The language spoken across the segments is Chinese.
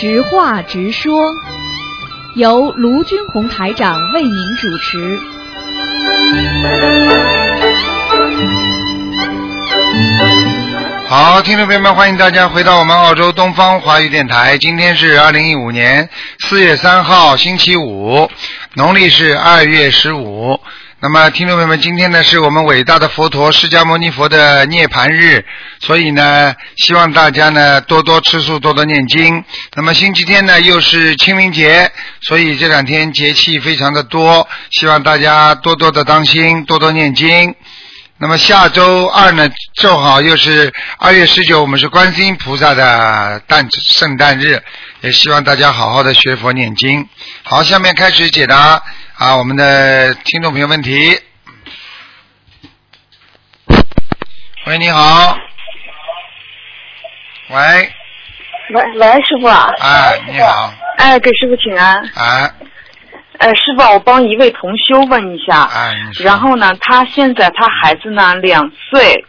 直话直说，由卢军红台长为您主持。好，听众朋友们，欢迎大家回到我们澳洲东方华语电台。今天是二零一五年四月三号，星期五，农历是二月十五。那么，听众朋友们，今天呢是我们伟大的佛陀释迦牟尼佛的涅槃日，所以呢，希望大家呢多多吃素，多多念经。那么星期天呢又是清明节，所以这两天节气非常的多，希望大家多多的当心，多多念经。那么下周二呢，正好又是二月十九，我们是观世音菩萨的诞圣诞日，也希望大家好好的学佛念经。好，下面开始解答啊我们的听众朋友问题。喂，你好。喂，喂喂，师傅啊！哎，你好，哎，给师傅请安。哎，呃，师傅啊，我帮一位同修问一下。哎。然后呢，他现在他孩子呢两岁，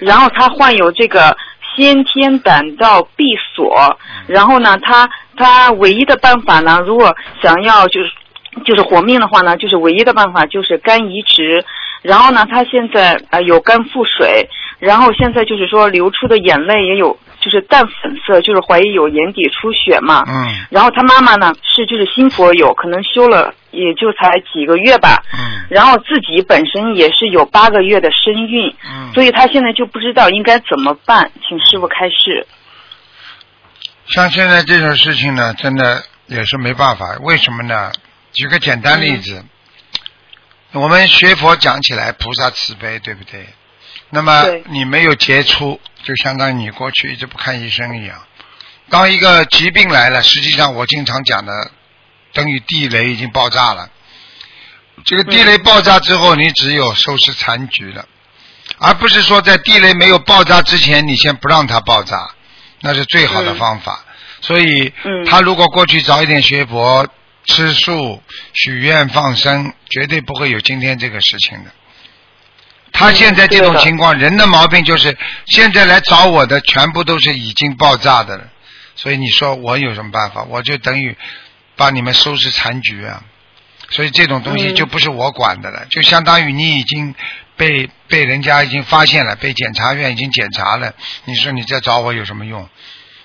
然后他患有这个先天胆道闭锁，然后呢，他他唯一的办法呢，如果想要就是就是活命的话呢，就是唯一的办法就是肝移植。然后呢，他现在呃有肝腹水，然后现在就是说流出的眼泪也有就是淡粉色，就是怀疑有眼底出血嘛。嗯然后他妈妈呢是就是新佛友，可能修了也就才几个月吧。嗯然后自己本身也是有八个月的身孕，嗯。所以他现在就不知道应该怎么办，请师傅开示。像现在这种事情呢，真的也是没办法。为什么呢？举个简单例子，我们学佛讲起来，菩萨慈悲，对不对？那么你没有杰出，就相当于你过去一直不看医生一样。当一个疾病来了，实际上我经常讲的，等于地雷已经爆炸了。这个地雷爆炸之后，你只有收拾残局了，而不是说在地雷没有爆炸之前，你先不让它爆炸，那是最好的嗯方法。所以，嗯他如果过去早一点学佛、吃素、许愿、放生，绝对不会有今天这个事情的。他现在这种情况，人的毛病就是现在来找我的全部都是已经爆炸的了，所以你说我有什么办法？我就等于把你们收拾残局啊！所以这种东西嗯就不是我管的了，就相当于你已经被被人家已经发现了，被检察院已经检查了。你说你再找我有什么用？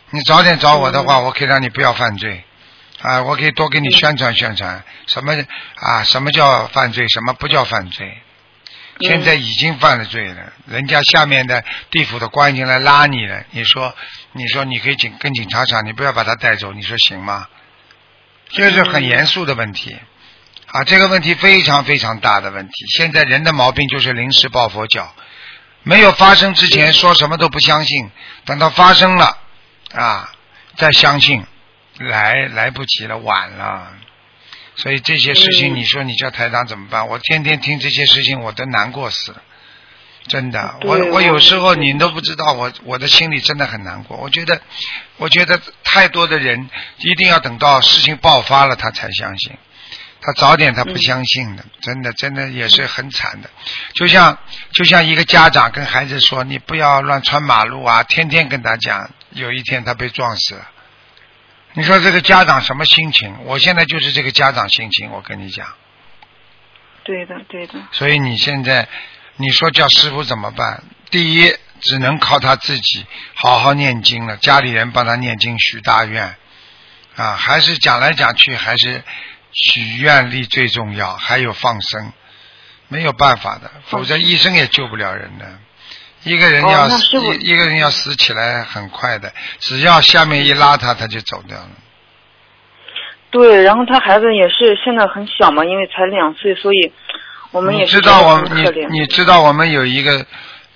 你早点找我的话，我可以让你不要犯罪，啊，我可以多给你宣传宣传，什么啊，什么叫犯罪，什么不叫犯罪。现在已经犯了罪了，人家下面的地府的官已经来拉你了。你说，你说你可以警跟警察讲，你不要把他带走，你说行吗？这是很严肃的问题啊，这个问题非常非常大的问题。现在人的毛病就是临时抱佛脚，没有发生之前说什么都不相信，等到发生了啊再相信，来来不及了，晚了。所以这些事情，嗯你说你叫台长怎么办？我天天听这些事情，我都难过死了。真的，我我我有时候是你都不知道，我我的心里真的很难过。我觉得，我觉得太多的人一定要等到事情爆发了，他才相信。他早点他不嗯相信的，真的真的也是很惨的。就像就像一个家长跟孩子说：“你不要乱穿马路啊！”天天跟他讲，有一天他被撞死了。你说这个家长什么心情？我现在就是这个家长心情，我跟你讲。对的，对的。所以你现在，你说叫师傅怎么办？第一，只能靠他自己好好念经了，家里人帮他念经许大愿，啊，还是讲来讲去还是许愿力最重要，还有放生，没有办法的，否则医生也救不了人的。一个人哦要死，一一个人要死起来很快的，只要下面一拉他，他就走掉了。对，然后他孩子也是现在很小嘛，因为才两岁，所以我们也是知道我你。你知道我们有一个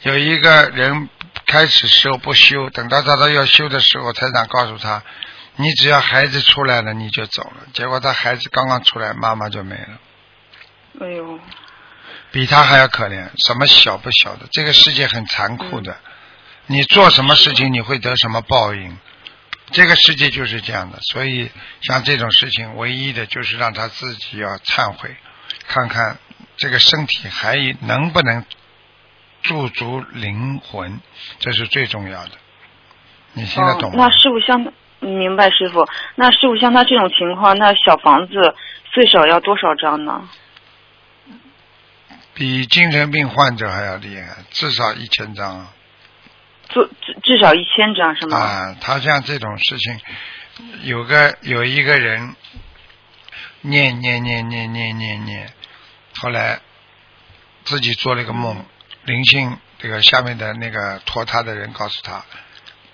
有一个人开始时候不修，等到他到要修的时候，台长告诉他，你只要孩子出来了你就走了。结果他孩子刚刚出来，妈妈就没了，哎呦，比他还要可怜。什么小不小的，这个世界很残酷的，你做什么事情你会得什么报应。这个世界就是这样的，所以像这种事情，唯一的就是让他自己要忏悔，看看这个身体还能不能驻足灵魂，这是最重要的。你听得懂吗？那师傅像明白师傅。那师傅像他这种情况，那小房子最少要多少张呢？比精神病患者还要厉害，至少一千张啊。至至至少一千张是吗？啊，他像这种事情，有个有一个人念念念念念念念，后来自己做了一个梦，灵性这个下面的那个托他的人告诉他，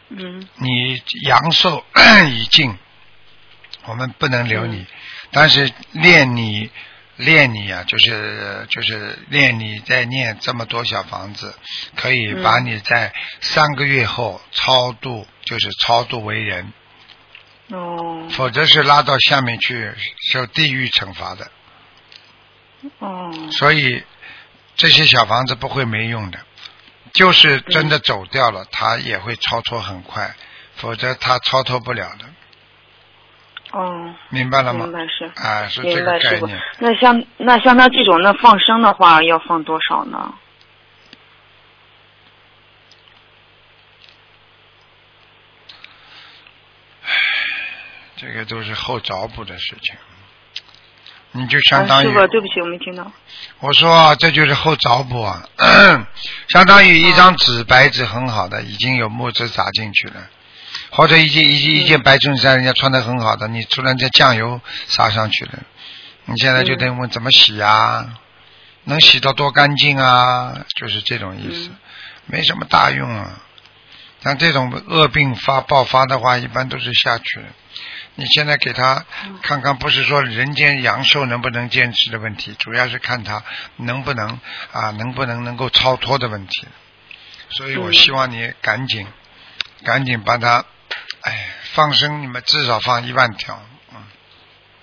嗯你阳寿 已尽，我们不能留你，但是念你练你啊，就是就是练你在念这么多小房子，可以嗯。把你在三个月后超度，就是超度为人，哦。否则是拉到下面去受地狱惩罚的。哦。所以这些小房子不会没用的，就是真的走掉了，他也会超脱很快，否则他超脱不了的，哦，明白了吗明？白是。啊，是这个概念。。那像那像他这种那放生的话，要放多少呢？这个都是后找补的事情，你就相当于、啊、师傅，对不起，我没听到。我说这就是后找补啊，相当于一张纸白纸很好的，已经有墨汁砸进去了，或者一件一件一件白衬衫，人家穿的很好的，你突然间酱油撒上去了，你现在就得问怎么洗啊？能洗到多干净啊？就是这种意思，嗯没什么大用啊。像这种恶病发爆发的话，一般都是下去了。你现在给他看看，不是说人间阳寿能不能坚持的问题，主要是看他能不能啊，能不能能够超脱的问题。所以我嗯希望你赶紧，赶紧把他，哎，放生，你们至少放一万条，嗯，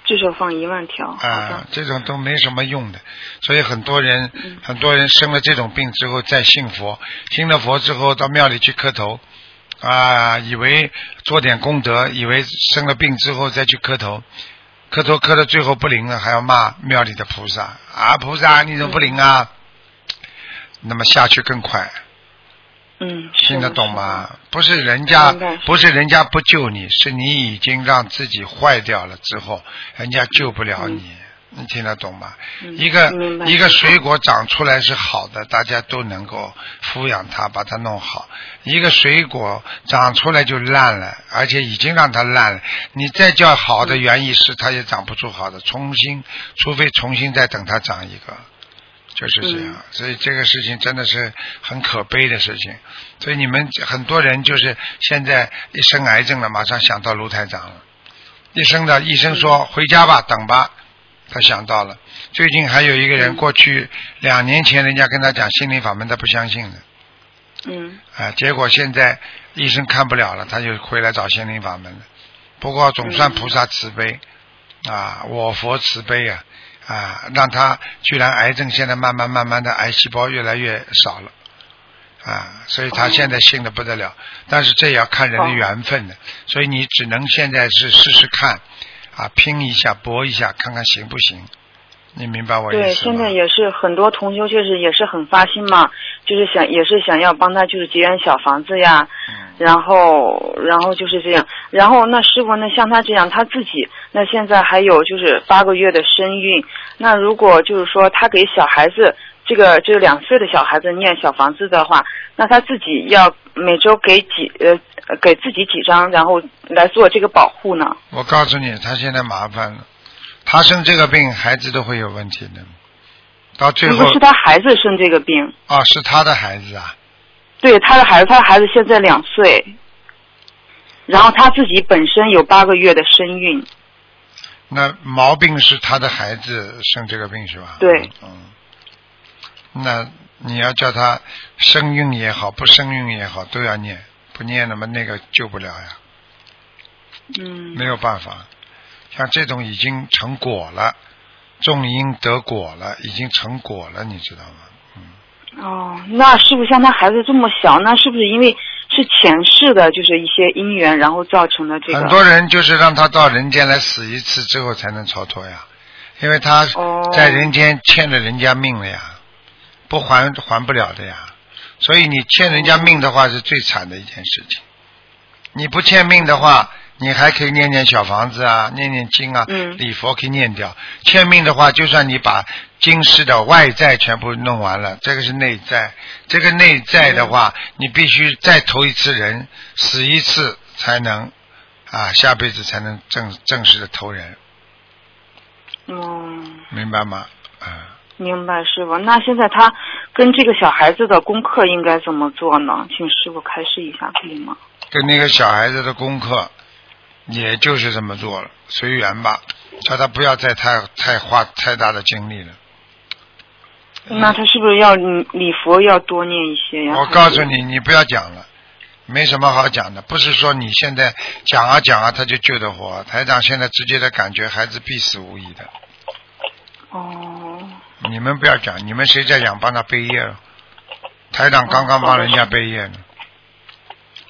至少放一万条。啊，，这种都没什么用的。所以很多人，嗯很多人生了这种病之后再信佛，信了佛之后到庙里去磕头，啊，以为做点功德，以为生了病之后再去磕头，磕头磕到最后不灵了，还要骂庙里的菩萨啊，菩萨你怎么不灵啊？那么下去更快，嗯，听得懂吗？不是人家，不是人家不救你，是你已经让自己坏掉了之后，人家救不了你。你听得懂吗？嗯一个一个水果长出来是好的，大家都能够抚养它，把它弄好。一个水果长出来就烂了，而且已经让它烂了，你再叫好的园艺师，它也长不出好的。重新，除非重新再等它长一个，就是这样。嗯所以这个事情真的是很可悲的事情。所以你们很多人就是现在一生癌症了，马上想到卢台长了。一生的医生说回家吧，等吧。他想到了，最近还有一个人，嗯过去两年前人家跟他讲心灵法门，他不相信的，嗯啊，结果现在医生看不了了，他就回来找心灵法门了。不过总算嗯菩萨慈悲，啊，我佛慈悲啊，啊，让他居然癌症现在慢慢慢慢的癌细胞越来越少了，啊，所以他哦现在信的不得了，但是这也要看人的哦。缘分的，所以你只能现在是试试看，啊，拼一下搏一下，看看行不行，你明白我意思吗？对，现在也是很多同修，确实也是很发心嘛，就是想也是想要帮他就是结缘小房子呀，嗯然后然后就是这样，然后那师傅呢，像他这样他自己那现在还有就是八个月的身孕，那如果就是说他给小孩子这个这个两岁的小孩子念小房子的话，那他自己要每周给几呃给自己几张，然后来做这个保护呢？我告诉你，他现在麻烦了，他生这个病，孩子都会有问题的。到最后如果是他孩子生这个病，啊，是他的孩子啊，对他的孩子，他的孩子现在两岁，然后他自己本身有八个月的身孕，那毛病是他的孩子生这个病是吧？对。嗯。那你要叫他生孕也好，不生孕也好，都要念，不念那么那个救不了呀，嗯，没有办法。像这种已经成果了，种因得果了，已经成果了，你知道吗？嗯。哦，那是不是像他孩子这么小，那是不是因为是前世的就是一些因缘，然后造成的这个？很多人就是让他到人间来死一次之后才能超脱呀，因为他哦在人间欠了人家命了呀，不还还不了的呀。所以你欠人家命的话是最惨的一件事情。你不欠命的话，你还可以念念小房子啊，念念经啊，嗯礼佛可以念掉。欠命的话，就算你把今世的外债全部弄完了，这个是内债。这个内债的话，你必须再投一次人，死一次才能啊，下辈子才能正正式的投人，嗯，明白吗？啊。明白师傅。那现在他跟这个小孩子的功课应该怎么做呢？请师傅开示一下，可以吗？跟那个小孩子的功课，也就是这么做了，随缘吧，叫他不要再太太花太大的精力了。那他是不是要礼礼佛要多念一些呀？我告诉你，你不要讲了，没什么好讲的。不是说你现在讲啊讲啊，他就救得活。台长现在直接的感觉，孩子必死无疑的。哦，你们不要讲，你们谁在讲帮他背业了？台长刚刚帮人家背业呢。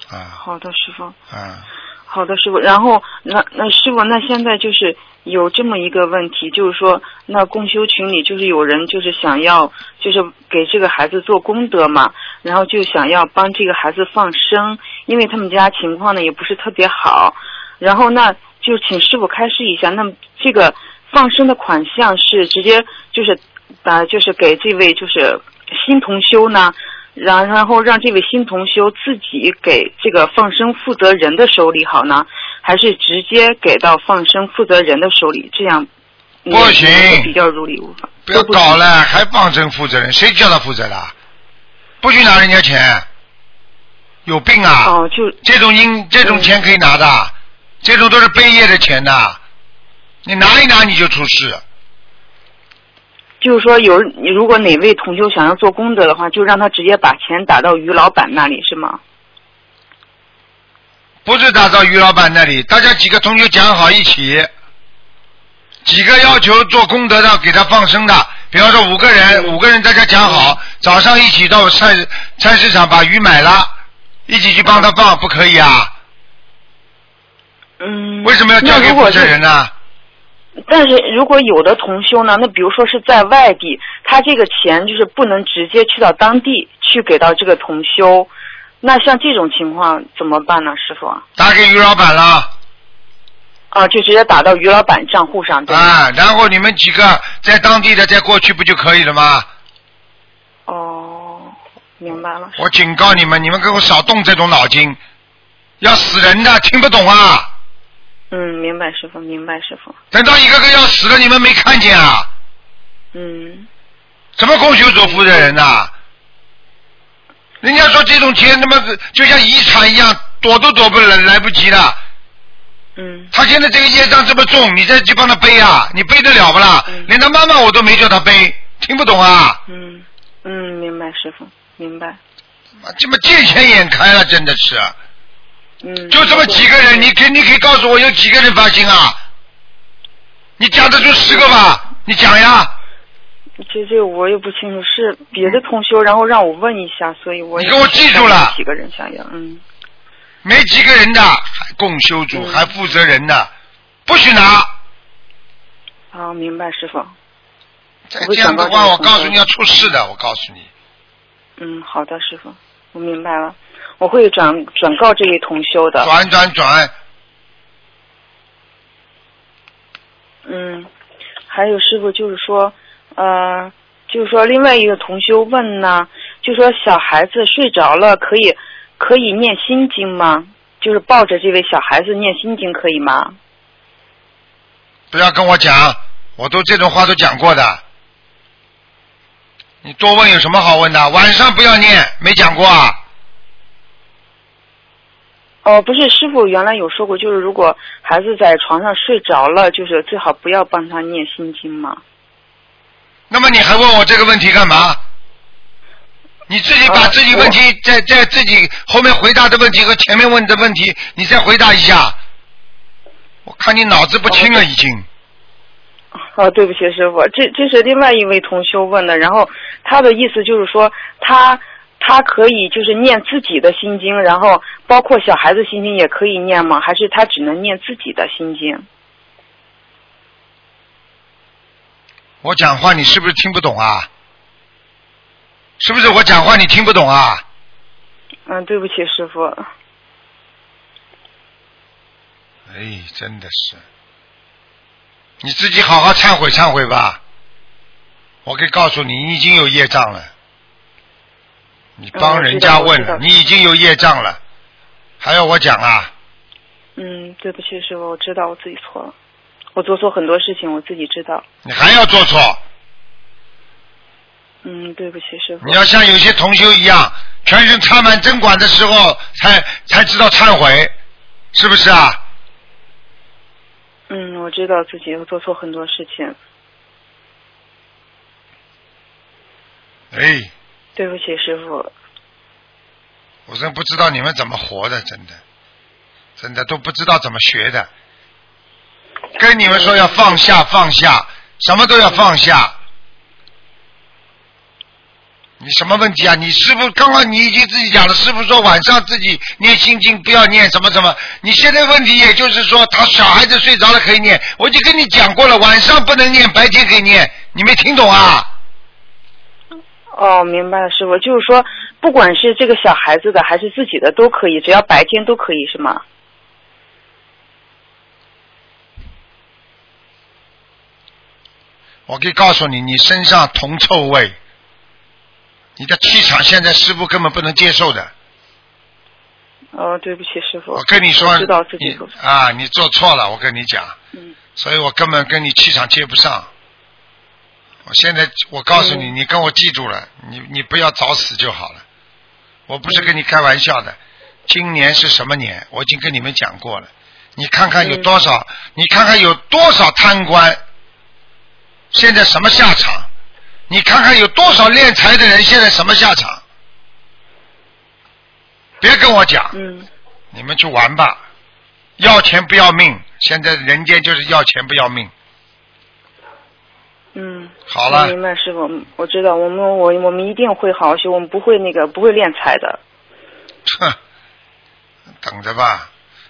啊好的，师傅。啊，好的，师傅。然后，那那师傅，那现在就是有这么一个问题，就是说，那共修群里就是有人就是想要，就是给这个孩子做功德嘛，然后就想要帮这个孩子放生，因为他们家情况呢也不是特别好，然后那就请师傅开示一下，那么这个放生的款项是直接就是把就是给这位就是新同修呢？然然后让这位新同修自己给这个放生负责人的手里好呢，还是直接给到放生负责人的手里？这样不行嗯比较如理无法。不要搞了，还放生负责人，谁叫他负责的？不许拿人家钱，有病啊！哦，就这种应这种钱可以拿的，这种都是背业的钱的，你拿一拿你就出事。就是说有你如果哪位同修想要做功德的话，就让他直接把钱打到于老板那里，是吗？不是打到于老板那里，大家几个同学讲好一起，几个要求做功德的给他放生的，比方说五个人，五个人大家讲好，早上一起到菜菜市场把鱼买了，一起去帮他放，不可以啊？嗯。为什么要交给负责那如果是人呢？但是如果有的同修呢，那比如说是在外地，他这个钱就是不能直接去到当地去给到这个同修，那像这种情况怎么办呢，师傅？打给于老板了。啊，就直接打到于老板账户上，对吗？啊，然后你们几个在当地的再过去不就可以了吗？哦，明白了。我警告你们，你们给我少动这种脑筋，要死人的，听不懂啊！嗯，明白师傅，明白师傅。等到一个个要死了，你们没看见啊？嗯，什么公修组负责人呐、人家说这种钱他妈是就像遗产一样，躲都躲不来来不及了。嗯，他现在这个业障这么重，你再去帮他背啊？你背得了不啦？嗯连他妈妈我都没叫他背，听不懂啊？嗯，嗯，明白师傅，明白。这么见钱眼开了，真的是。嗯。就这么几个人，你可你可以告诉我有几个人发心啊？你讲得出十个吧？你讲呀。这这我也不清楚，是别的同修，然后让我问一下，所以我也你给我记住了几个人想要，嗯，没几个人的，还共修组，嗯还负责人呢，不许拿。好，明白师傅。再这样的话，我告诉你要出事的，我告诉你。嗯，好的，师傅，我明白了，我会转转告这位同修的。转转转，嗯，还有师傅就是说，呃，就是说另外一个同修问呢，就说小孩子睡着了可以可以念心经吗？就是抱着这位小孩子念心经可以吗？不要跟我讲，我都这种话都讲过的。你多问有什么好问的？晚上不要念，没讲过啊？哦，不是，师傅原来有说过，就是如果孩子在床上睡着了，就是最好不要帮他念心经嘛。那么你还问我这个问题干嘛？你自己把啊自己问题在在自己后面回答的问题和前面问的问题，你再回答一下。我看你脑子不清了，已经。哦，对不起，师傅，这这是另外一位同修问的，然后他的意思就是说，他他可以就是念自己的心经，然后包括小孩子心经也可以念吗？还是他只能念自己的心经？我讲话你是不是听不懂啊？是不是我讲话你听不懂啊？嗯，对不起，师傅。哎，哎，真的是，你自己好好忏悔忏悔吧。我可以告诉你，你已经有业障了。你帮人家问你已经有业障了，还要我讲啊？嗯，对不起，师傅，我知道我自己错了，我做错很多事情，我自己知道。你还要做错？嗯，对不起，师傅你。要像有些同修一样，全身插满针管的时候才才知道忏悔，是不是啊？嗯，我知道自己做错很多事情，哎，对不起，师傅。我真不知道你们怎么活的，真的，真的都不知道怎么学的。跟你们说要放下，放下，什么都要放下。你什么问题啊？你师傅刚刚你已经自己讲了，师傅说晚上自己念心经不要念什么什么。你现在问题也就是说，他小孩子睡着了可以念，我就跟你讲过了，晚上不能念，白天可以念，你没听懂啊？哦，明白了，师傅，就是说，不管是这个小孩子的还是自己的都可以，只要白天都可以，是吗？我可以告诉你，你身上铜臭味，你的气场现在师傅根本不能接受的。哦，对不起，师傅。我跟你说知道自己。啊，你做错了，我跟你讲，嗯所以我根本跟你气场接不上。我现在我告诉你，嗯你跟我记住了，你你不要早死就好了。我不是跟你开玩笑的，今年是什么年？我已经跟你们讲过了。你看看有多少，你看看有多少贪官，现在什么下场？你看看有多少敛财的人，现在什么下场？别跟我讲，嗯你们去玩吧，要钱不要命，现在人间就是要钱不要命。嗯。好了明白，师傅，我知道，我们我我们一定会好好学，我们不会那个不会练财的。哼，等着吧。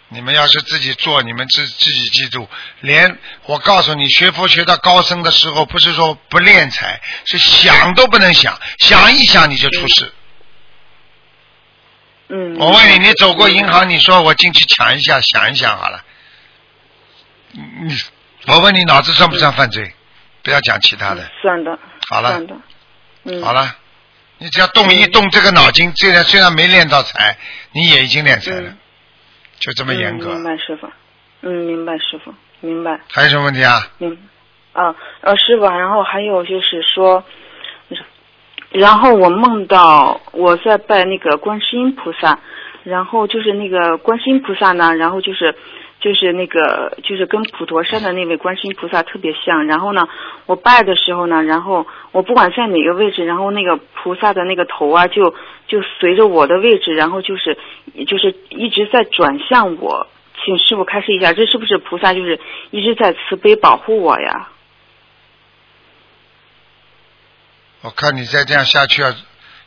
你们要是自己做，你们自自己记住，连我告诉你，学佛学到高深的时候，不是说不练财，是想都不能想，想一想你就出事。嗯。我问你，你走过银行，你说我进去抢一下，想一想好了。你，我问你，脑子算不算犯罪？不要讲其他的。算的。好了算的。嗯。好。了，你只要动一动这个脑筋，虽然虽然没练到财，你也已经练财了，嗯就这么严格。嗯、明白，师傅。嗯，明白，师傅，明白。还有什么问题啊？嗯，啊，呃，师傅，然后还有就是说，然后我梦到我在拜那个观世音菩萨，然后就是那个观世音菩萨呢，然后就是就是那个就是跟普陀山的那位观世音菩萨特别像，然后呢，我拜的时候呢，然后我不管在哪个位置，然后那个菩萨的那个头啊，就就随着我的位置，然后就是就是一直在转向我。请师傅开示一下，这是不是菩萨就是一直在慈悲保护我呀？我看你再这样下去要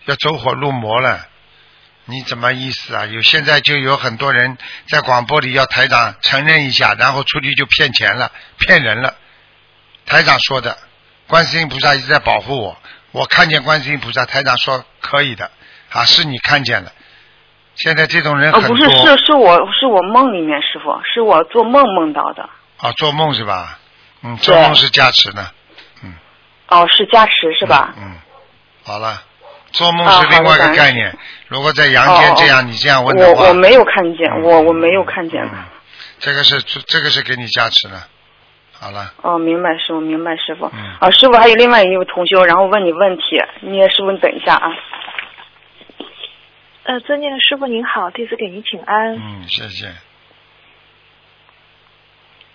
要走火入魔了，你怎么意思啊？有现在就有很多人在广播里要台长承认一下，然后出去就骗钱了，骗人了。台长说的，观世音菩萨一直在保护我，我看见观世音菩萨，台长说可以的，啊，是你看见了。现在这种人哦，很多。不是，是是我是我梦里面师傅，是我做梦梦到的。啊，做梦是吧？嗯，做梦是加持的。哦，是加持是吧？嗯，好了，做梦啊是另外一个概念。如果在阳间这样，你这样问的话，我我没有看见，嗯我我没有看见。嗯这个是这个是给你加持的。好了，哦，明白师傅，明白师傅。嗯啊，师傅还有另外一位同修，然后问你问题，你也师傅你等一下啊。呃，尊敬的师傅您好，弟子给您请安。嗯，谢谢。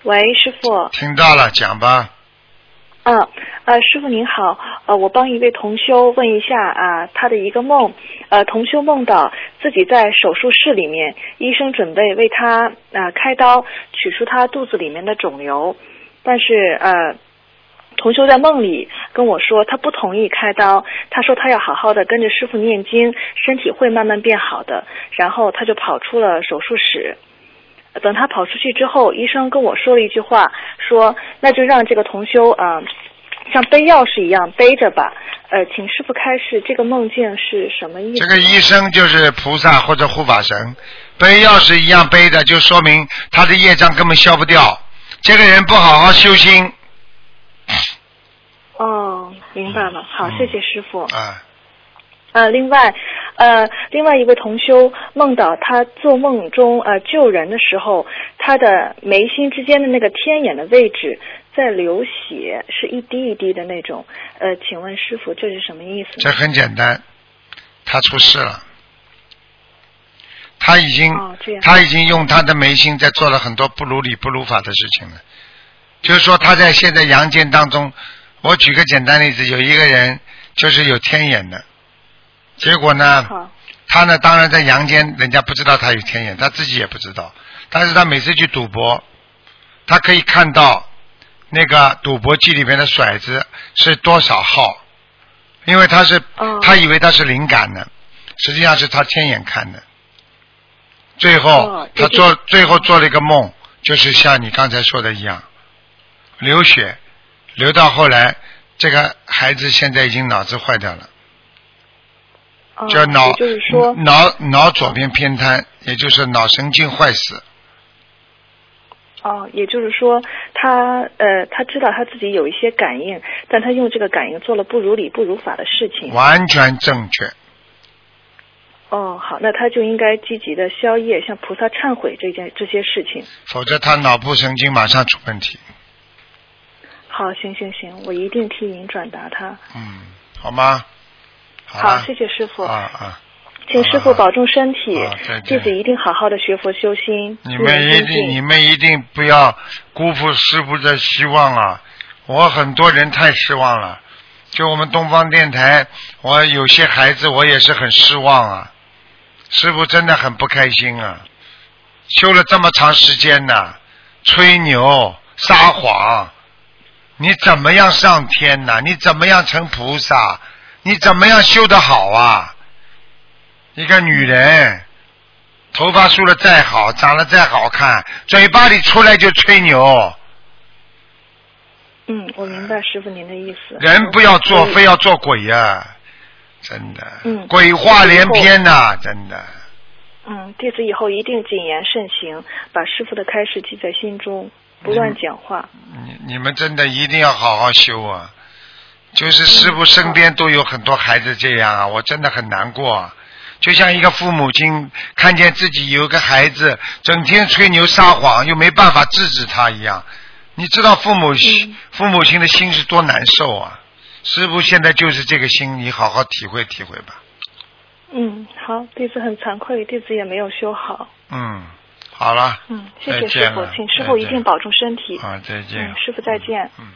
喂，师傅。听到了，讲吧。嗯，呃，师傅您好，呃，我帮一位同修问一下啊，他的一个梦，呃，同修梦到自己在手术室里面，医生准备为他啊、开刀取出他肚子里面的肿瘤，但是呃。同修在梦里跟我说，他不同意开刀，他说他要好好的跟着师傅念经，身体会慢慢变好的。然后他就跑出了手术室。等他跑出去之后，医生跟我说了一句话，说那就让这个同修啊、呃，像背钥匙一样背着吧。呃，请师傅开示，这个梦境是什么意思？这个医生就是菩萨或者护法神，背钥匙一样背着，就说明他的业障根本消不掉。这个人不好好修心哦，明白了。好，谢谢师傅。啊，呃，另外，呃，另外一位同修梦到他做梦中呃救人的时候，他的眉心之间的那个天眼的位置在流血，是一滴一滴的那种。呃，请问师傅这是什么意思这？很简单，他出事了。他已经，哦他已经用他的眉心在做了很多不如理不如法的事情了。就是说他在现在阳间当中，我举个简单例子，有一个人就是有天眼的，结果呢，他呢当然在阳间，人家不知道他有天眼，他自己也不知道，但是他每次去赌博，他可以看到那个赌博机里面的骰子是多少号，因为他是、哦他以为他是灵感的，实际上是他天眼看的。最后、哦他做最后做了一个梦，就是像你刚才说的一样，流血，流到后来，这个孩子现在已经脑子坏掉了。哦，叫脑也就是说，脑脑左边偏瘫，也就是脑神经坏死。哦，也就是说，他呃，他知道他自己有一些感应，但他用这个感应做了不如理不如法的事情。完全正确。哦，好，那他就应该积极的消业，向菩萨忏悔这件这些事情。否则他脑部神经马上出问题。好，行行行，我一定替您转达他。嗯，好吗？好，了谢谢师傅，啊啊！请师傅保重身体弟子一定好好的学佛修心，你们一定，你们一定不要辜负师傅的希望啊！我很多人太失望了，就我们东方电台，我有些孩子我也是很失望啊。师傅真的很不开心啊，修了这么长时间呢，吹牛撒谎，你怎么样上天呐？你怎么样成菩萨？你怎么样修得好啊？一个女人，头发梳的再好，长得再好看，嘴巴里出来就吹牛。嗯，我明白师傅您的意思。人不要做，非要做鬼呀、真的，嗯鬼话连篇呐、真的。嗯，弟子以后一定谨言慎行，把师傅的开示记在心中，不嗯乱讲话。你你们真的一定要好好修啊！就是师傅身边都有很多孩子这样啊，我真的很难过啊。就像一个父母亲看见自己有个孩子整天吹牛撒谎，又没办法制止他一样，你知道父母、嗯父母亲的心是多难受啊！师傅现在就是这个心，你好好体会体会吧。嗯，好，弟子很惭愧，弟子也没有修好。嗯，好了。嗯，谢谢师傅，请师傅一定保重身体。啊，再见。嗯，师傅再见。嗯。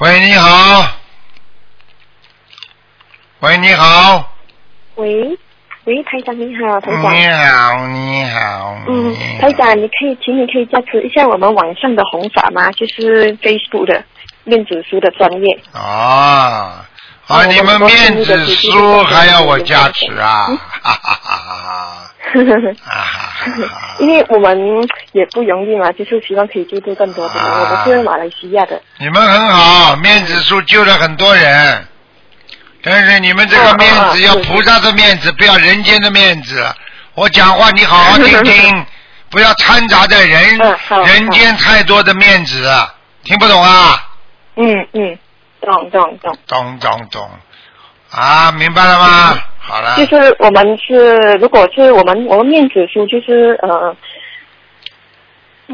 喂，你好。喂，你好。喂，喂，台长你好，台长你。好，你好。嗯台长，你可以，请你可以加持一下我们网上的红法吗？就是 Facebook 的面子书的专业。啊啊！哦你们面子书还要我加持啊！嗯哈哈哈哈哈！因为我们也不容易嘛，就是希望可以救助更多的人。啊我们是马来西亚的。你们很好，面子书救了很多人，但是你们这个面子要菩萨的面子，不要人间的面子。我讲话你好好听听，不要掺杂在人人间太多的面子，听不懂啊？嗯嗯，懂懂懂。懂懂懂，啊，明白了吗？好了，就是我们是，如果是我们我们面子书，就是呃，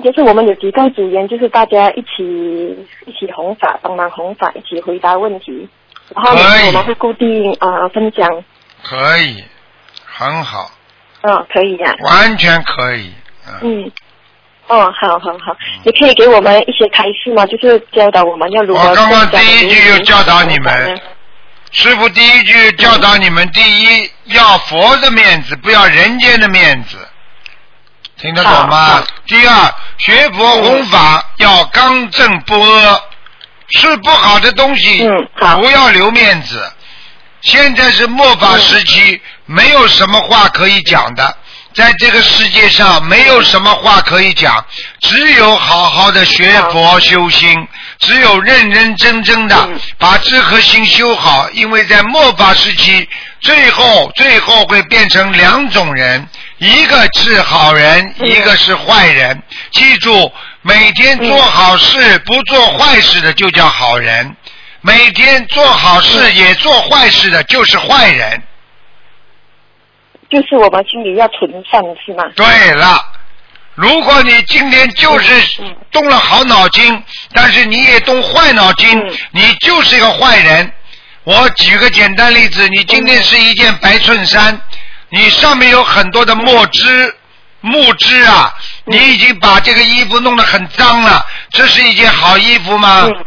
就是我们有几个组员，就是大家一起一起弘法，帮忙弘法，一起回答问题。然后呢我们会固定呃分享，可以，很好，嗯、可以呀、完全可以。嗯，嗯。哦，好好好，你可以给我们一些开示吗？就是教导我们要如何我刚刚第一句就教导你们，师傅第一句教导你们：第一，要佛的面子，不要人间的面子，听得懂吗？第二，学佛弘法要刚正不阿，是不好的东西不要留面子。现在是末法时期，没有什么话可以讲的，在这个世界上没有什么话可以讲，只有好好的学佛修心，只有认认真真的嗯把智和心修好，因为在末法时期，最后最后会变成两种人，一个是好人，嗯一个是坏人。记住，每天做好事不做坏事的就叫好人，每天做好事也做坏事的就是坏人。就是我们心里要存善是吗？对了，如果你今天就是嗯动了好脑筋，但是你也动坏脑筋，嗯你就是一个坏人。我举个简单例子，你今天是一件白衬衫，你上面有很多的墨汁。木汁啊，你已经把这个衣服弄得很脏了，这是一件好衣服吗？嗯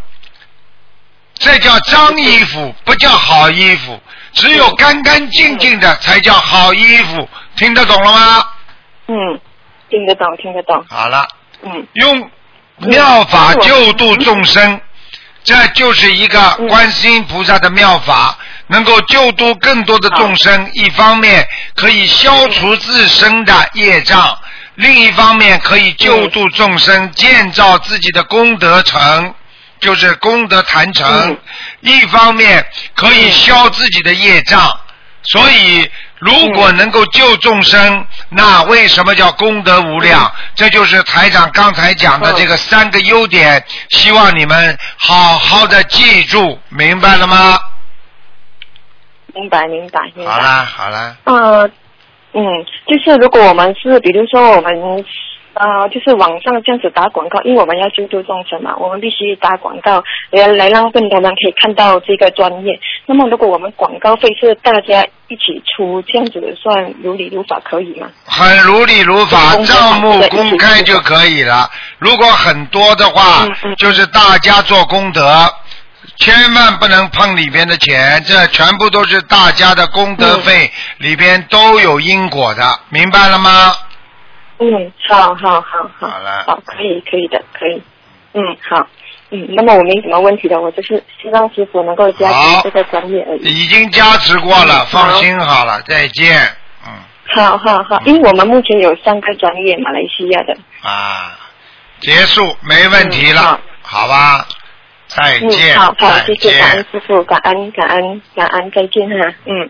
这叫脏衣服，不叫好衣服。只有干干净净的才叫好衣服，听得懂了吗？嗯，听得到，听得到。好了，嗯用妙法救度众生，这就是一个嗯观世音菩萨的妙法，能够救度更多的众生。一方面可以消除自身的业障，另一方面可以救度众生，建造自己的功德城。就是功德坛城，嗯一方面可以消自己的业障，所以如果能够救众生，那为什么叫功德无量？这就是台长刚才讲的这个三个优点，希望你们好好的记住，明白了吗？明白，明白，明白。好啦，好啦，呃，嗯，就是如果我们是，比如说我们呃，就是网上这样子打广告，因为我们要救度众生嘛，我们必须打广告来来让更多人可以看到这个专业。那么如果我们广告费是大家一起出，这样子算如理如法可以吗？很如理如法，账目公开就可以了。如果很多的话就是大家做功德，千万不能碰里边的钱，这全部都是大家的功德费，里边都有因果的，明白了吗？嗯，好好好好，好了。好，可以可以的，可以，嗯，好，嗯，那么我没什么问题的，我就是希望师傅能够加持这个专业而已。已经加持过了，嗯放心好了，再见。嗯。好好好，因为我们目前有三个专业，马来西亚的。啊，结束没问题了，嗯好。吧？再嗯，见，好好，谢谢感恩。师傅，感恩感恩感恩，再见哈，嗯。